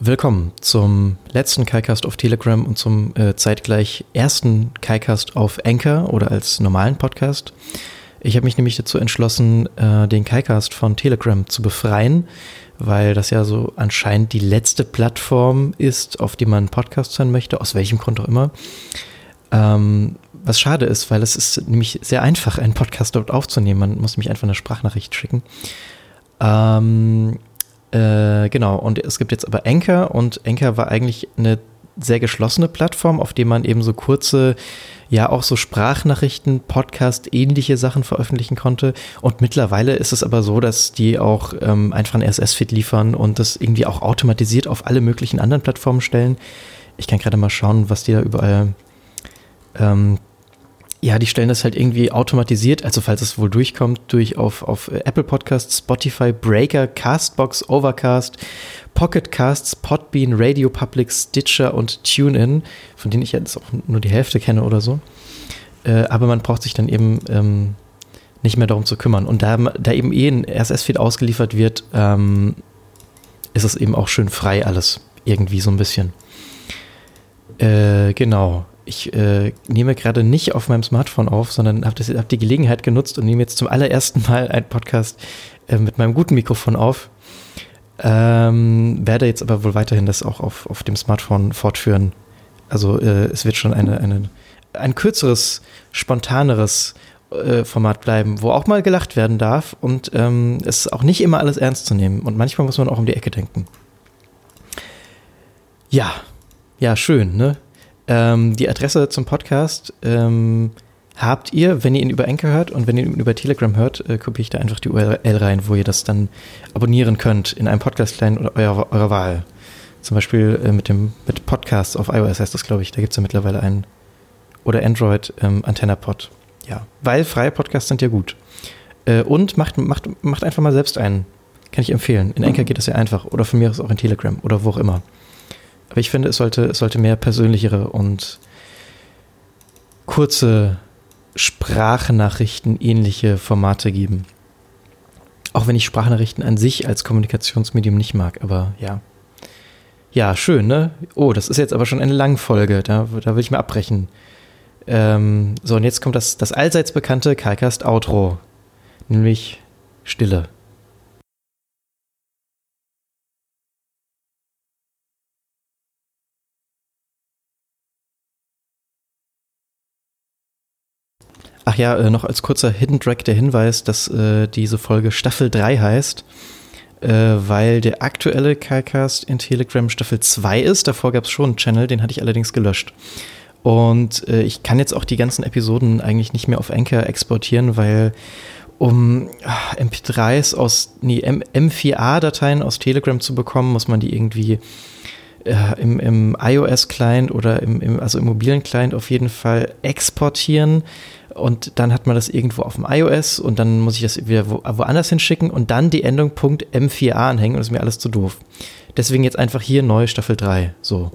Willkommen zum letzten KaiCast auf Telegram und zum äh, zeitgleich ersten KaiCast auf Anchor oder als normalen Podcast. Ich habe mich nämlich dazu entschlossen, äh, den KaiCast von Telegram zu befreien, weil das ja so anscheinend die letzte Plattform ist, auf die man Podcast hören möchte, aus welchem Grund auch immer. Ähm, was schade ist, weil es ist nämlich sehr einfach, einen Podcast dort aufzunehmen. Man muss mich einfach eine Sprachnachricht schicken. Ähm, äh, genau, und es gibt jetzt aber Anchor und Anchor war eigentlich eine sehr geschlossene Plattform, auf der man eben so kurze, ja auch so Sprachnachrichten, Podcast, ähnliche Sachen veröffentlichen konnte. Und mittlerweile ist es aber so, dass die auch ähm, einfach ein RSS-Feed liefern und das irgendwie auch automatisiert auf alle möglichen anderen Plattformen stellen. Ich kann gerade mal schauen, was die da überall ähm, ja, die stellen das halt irgendwie automatisiert, also falls es wohl durchkommt, durch auf, auf Apple Podcasts, Spotify, Breaker, Castbox, Overcast, Pocket Casts, Podbean, Radio Public, Stitcher und TuneIn, von denen ich jetzt auch nur die Hälfte kenne oder so. Äh, aber man braucht sich dann eben ähm, nicht mehr darum zu kümmern. Und da, da eben eh ein RSS-Feed ausgeliefert wird, ähm, ist es eben auch schön frei alles. Irgendwie so ein bisschen. Äh, genau ich äh, nehme gerade nicht auf meinem Smartphone auf, sondern habe hab die Gelegenheit genutzt und nehme jetzt zum allerersten Mal einen Podcast äh, mit meinem guten Mikrofon auf. Ähm, werde jetzt aber wohl weiterhin das auch auf, auf dem Smartphone fortführen. Also äh, es wird schon eine, eine, ein kürzeres, spontaneres äh, Format bleiben, wo auch mal gelacht werden darf und ähm, es ist auch nicht immer alles ernst zu nehmen. Und manchmal muss man auch um die Ecke denken. Ja, ja, schön, ne? Ähm, die Adresse zum Podcast ähm, habt ihr, wenn ihr ihn über Anchor hört und wenn ihr ihn über Telegram hört, äh, kopiere ich da einfach die URL rein, wo ihr das dann abonnieren könnt in einem Podcast-Client oder eurer, eurer Wahl. Zum Beispiel äh, mit dem mit Podcasts auf iOS heißt das, glaube ich. Da gibt es ja mittlerweile einen. Oder Android ähm, AntennaPod. Ja, weil freie Podcasts sind ja gut. Äh, und macht, macht, macht einfach mal selbst einen. Kann ich empfehlen. In Anchor geht das ja einfach. Oder von mir aus auch in Telegram oder wo auch immer. Aber ich finde, es sollte, es sollte mehr persönlichere und kurze Sprachnachrichten ähnliche Formate geben. Auch wenn ich Sprachnachrichten an sich als Kommunikationsmedium nicht mag, aber ja. Ja, schön, ne? Oh, das ist jetzt aber schon eine Langfolge, da, da will ich mal abbrechen. Ähm, so, und jetzt kommt das, das allseits bekannte Kalkast Outro, nämlich Stille. Ach ja, äh, noch als kurzer Hidden Track der Hinweis, dass äh, diese Folge Staffel 3 heißt, äh, weil der aktuelle Calcast in Telegram Staffel 2 ist. Davor gab es schon einen Channel, den hatte ich allerdings gelöscht. Und äh, ich kann jetzt auch die ganzen Episoden eigentlich nicht mehr auf Anchor exportieren, weil um ach, MP3s aus, nee, M4A-Dateien aus Telegram zu bekommen, muss man die irgendwie äh, im, im iOS-Client oder im, im, also im mobilen Client auf jeden Fall exportieren und dann hat man das irgendwo auf dem iOS und dann muss ich das wieder wo, woanders hinschicken und dann die Endung .m4a anhängen und das ist mir alles zu doof. Deswegen jetzt einfach hier neu Staffel 3. So,